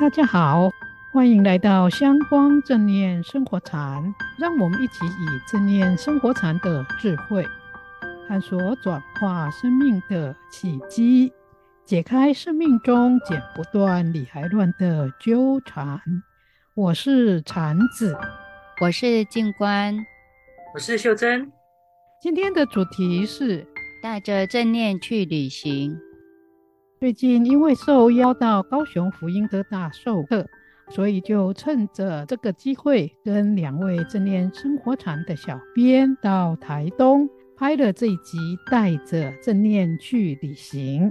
大家好，欢迎来到香光正念生活禅，让我们一起以正念生活禅的智慧，探索转化生命的契机，解开生命中剪不断理还乱的纠缠。我是禅子，我是静观，我是秀珍。今天的主题是带着正念去旅行。最近因为受邀到高雄福音科大授课，所以就趁着这个机会，跟两位正念生活禅的小编到台东拍了这一集《带着正念去旅行》。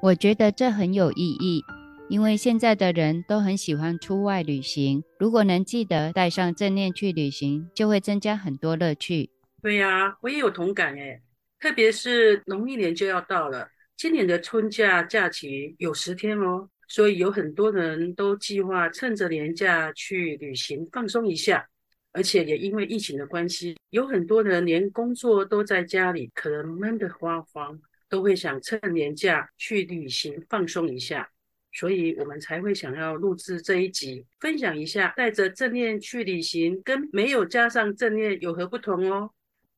我觉得这很有意义，因为现在的人都很喜欢出外旅行，如果能记得带上正念去旅行，就会增加很多乐趣。对呀、啊，我也有同感诶，特别是农历年就要到了。今年的春假假期有十天哦，所以有很多人都计划趁着年假去旅行放松一下，而且也因为疫情的关系，有很多人连工作都在家里，可能闷得慌慌，都会想趁年假去旅行放松一下，所以我们才会想要录制这一集，分享一下带着正念去旅行跟没有加上正念有何不同哦。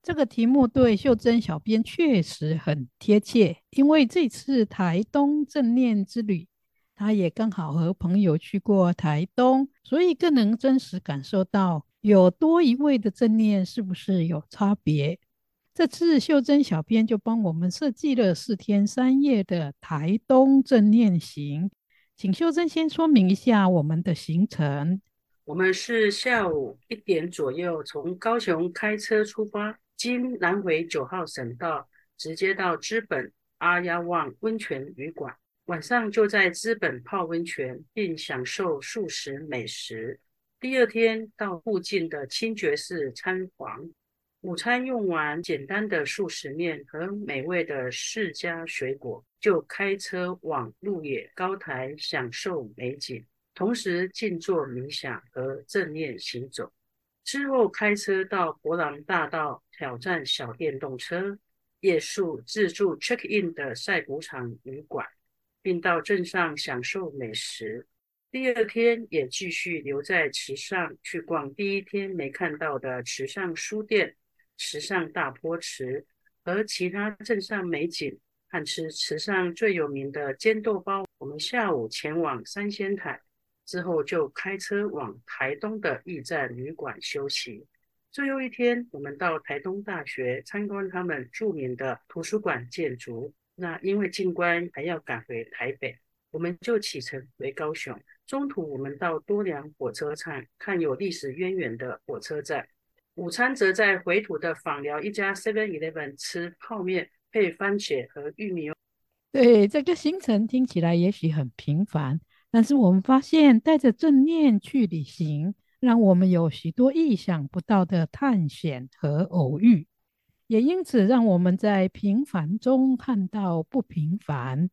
这个题目对秀珍小编确实很贴切，因为这次台东正念之旅，她也刚好和朋友去过台东，所以更能真实感受到有多一位的正念是不是有差别。这次秀珍小编就帮我们设计了四天三夜的台东正念行，请秀珍先说明一下我们的行程。我们是下午一点左右从高雄开车出发。经南回九号省道，直接到知本阿亚旺温泉旅馆，晚上就在知本泡温泉，并享受素食美食。第二天到附近的清觉寺参访，午餐用完简单的素食面和美味的释迦水果，就开车往鹿野高台享受美景，同时静坐冥想和正念行走。之后开车到博朗大道挑战小电动车，夜宿自助 check in 的晒谷场旅馆，并到镇上享受美食。第二天也继续留在池上去逛第一天没看到的池上书店、池上大坡池和其他镇上美景，和吃池上最有名的煎豆包。我们下午前往三仙台。之后就开车往台东的驿站旅馆休息。最后一天，我们到台东大学参观他们著名的图书馆建筑。那因为进关还要赶回台北，我们就启程回高雄。中途我们到多良火车站看有历史渊源的火车站。午餐则在回土的访寮一家 Seven Eleven 吃泡面配番茄和玉米。对，这个行程听起来也许很平凡。但是我们发现，带着正念去旅行，让我们有许多意想不到的探险和偶遇，也因此让我们在平凡中看到不平凡，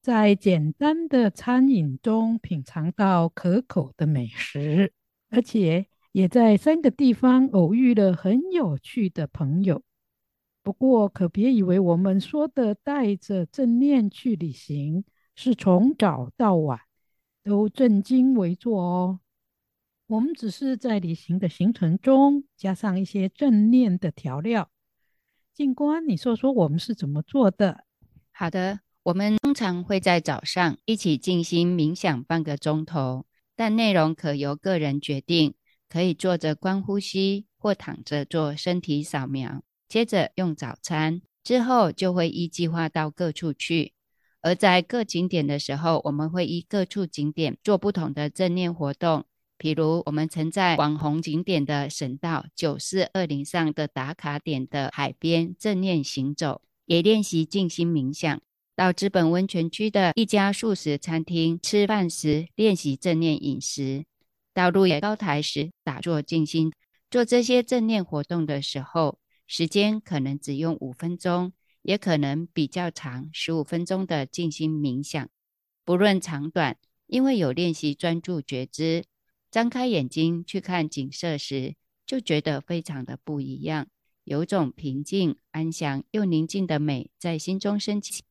在简单的餐饮中品尝到可口的美食，而且也在三个地方偶遇了很有趣的朋友。不过，可别以为我们说的带着正念去旅行是从早到晚。都正襟危坐哦。我们只是在旅行的行程中加上一些正念的调料。静观，你说说我们是怎么做的？好的，我们通常会在早上一起静心冥想半个钟头，但内容可由个人决定，可以坐着观呼吸或躺着做身体扫描。接着用早餐，之后就会依计划到各处去。而在各景点的时候，我们会依各处景点做不同的正念活动。譬如，我们曾在网红景点的省道九四二零上的打卡点的海边正念行走，也练习静心冥想；到资本温泉区的一家素食餐厅吃饭时练习正念饮食；到鹿野高台时打坐静心。做这些正念活动的时候，时间可能只用五分钟。也可能比较长，十五分钟的静心冥想，不论长短，因为有练习专注觉知，张开眼睛去看景色时，就觉得非常的不一样，有种平静、安详又宁静的美在心中升起。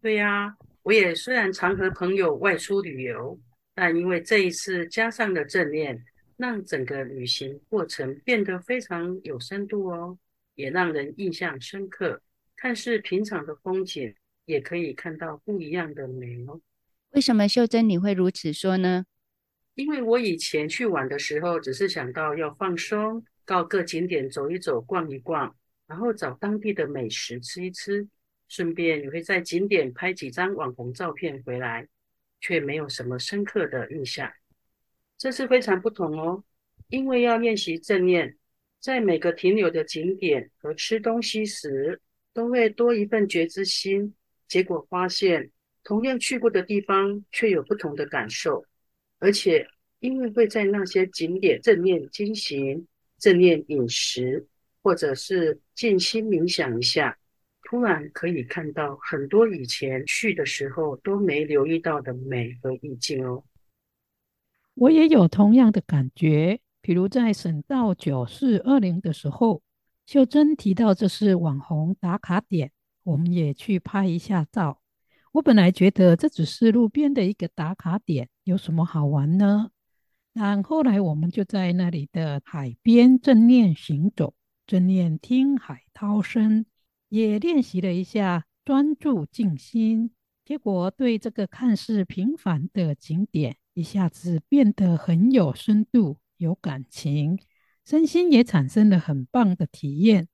对呀、啊，我也虽然常和朋友外出旅游，但因为这一次加上了正念，让整个旅行过程变得非常有深度哦，也让人印象深刻。看似平常的风景，也可以看到不一样的美哦。为什么秀珍你会如此说呢？因为我以前去玩的时候，只是想到要放松，到各景点走一走、逛一逛，然后找当地的美食吃一吃，顺便也会在景点拍几张网红照片回来，却没有什么深刻的印象。这次非常不同哦，因为要练习正念，在每个停留的景点和吃东西时，都会多一份觉知心。结果发现，同样去过的地方，却有不同的感受，而且因为会在那些景点正念经行、正念饮食，或者是静心冥想一下，突然可以看到很多以前去的时候都没留意到的美和意境哦。我也有同样的感觉，比如在省道九四二零的时候，秀珍提到这是网红打卡点，我们也去拍一下照。我本来觉得这只是路边的一个打卡点，有什么好玩呢？但后来我们就在那里的海边正念行走，正念听海涛声，也练习了一下专注静心，结果对这个看似平凡的景点，一下子变得很有深度、有感情，身心也产生了很棒的体验。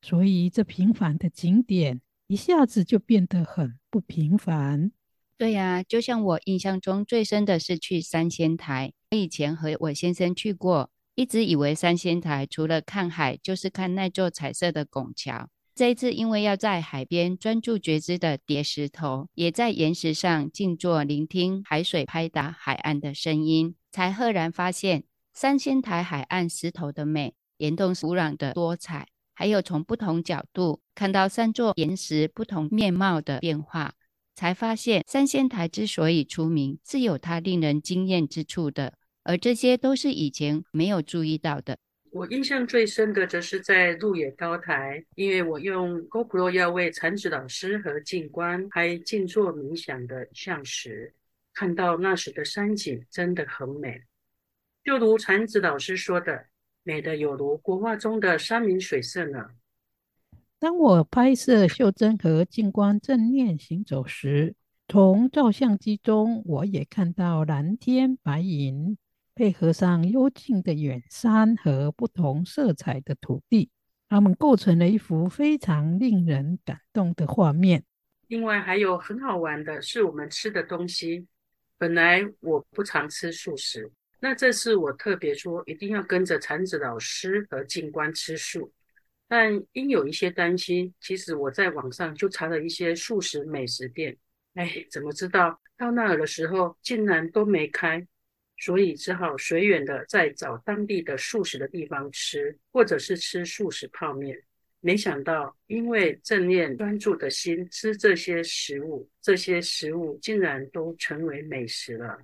所以，这平凡的景点一下子就变得很不平凡。对呀，就像我印象中最深的是去三仙台。我以前和我先生去过，一直以为三仙台除了看海，就是看那座彩色的拱桥。这一次，因为要在海边专注觉知的叠石头，也在岩石上静坐聆听海水拍打海岸的声音，才赫然发现三仙台海岸石头的美，岩洞土壤的多彩，还有从不同角度看到三座岩石不同面貌的变化，才发现三仙台之所以出名，是有它令人惊艳之处的，而这些都是以前没有注意到的。我印象最深的则是在鹿野高台，因为我用 GoPro 要为禅子老师和静观拍静坐冥想的相时，看到那时的山景真的很美，就如禅子老师说的，美的有如国画中的山明水色呢。当我拍摄袖珍和静观正念行走时，从照相机中我也看到蓝天白云。配合上幽静的远山和不同色彩的土地，它们构成了一幅非常令人感动的画面。另外还有很好玩的是我们吃的东西。本来我不常吃素食，那这次我特别说一定要跟着禅子老师和静观吃素。但因有一些担心，其实我在网上就查了一些素食美食店。哎，怎么知道到那儿的时候竟然都没开？所以只好随缘的再找当地的素食的地方吃，或者是吃素食泡面。没想到，因为正念专注的心吃这些食物，这些食物竟然都成为美食了。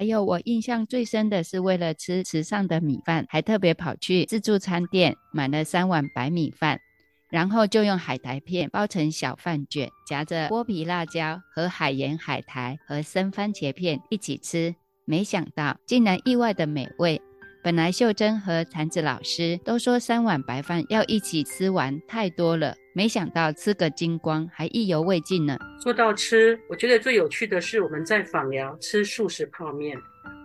还有我印象最深的是，为了吃池上的米饭，还特别跑去自助餐店买了三碗白米饭，然后就用海苔片包成小饭卷，夹着剥皮辣椒和海盐海苔和生番茄片一起吃。没想到竟然意外的美味。本来秀珍和禅子老师都说三碗白饭要一起吃完，太多了。没想到吃个精光，还意犹未尽呢。说到吃，我觉得最有趣的是我们在访寮吃素食泡面，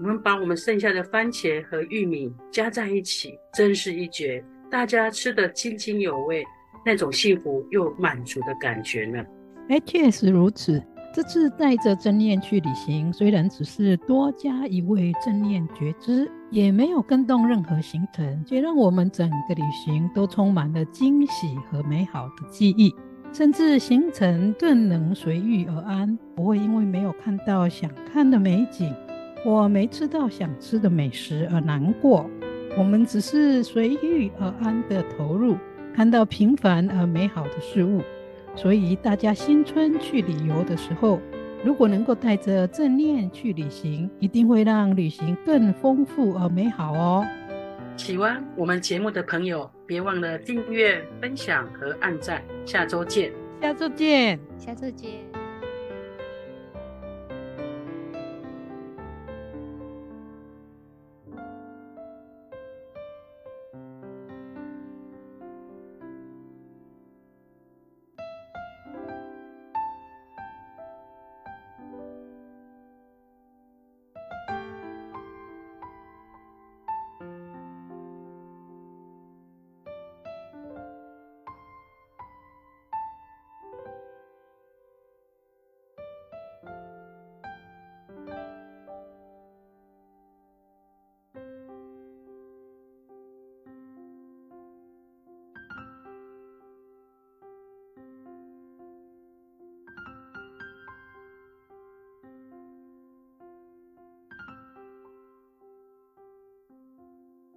我们把我们剩下的番茄和玉米加在一起，真是一绝。大家吃得津津有味，那种幸福又满足的感觉呢。哎，确实如此。这次带着正念去旅行，虽然只是多加一位正念觉知，也没有更动任何行程，却让我们整个旅行都充满了惊喜和美好的记忆，甚至行程更能随遇而安，不会因为没有看到想看的美景，或没吃到想吃的美食而难过。我们只是随遇而安的投入，看到平凡而美好的事物。所以，大家新春去旅游的时候，如果能够带着正念去旅行，一定会让旅行更丰富而美好哦。喜欢我们节目的朋友，别忘了订阅、分享和按赞。下周见！下周见！下周见！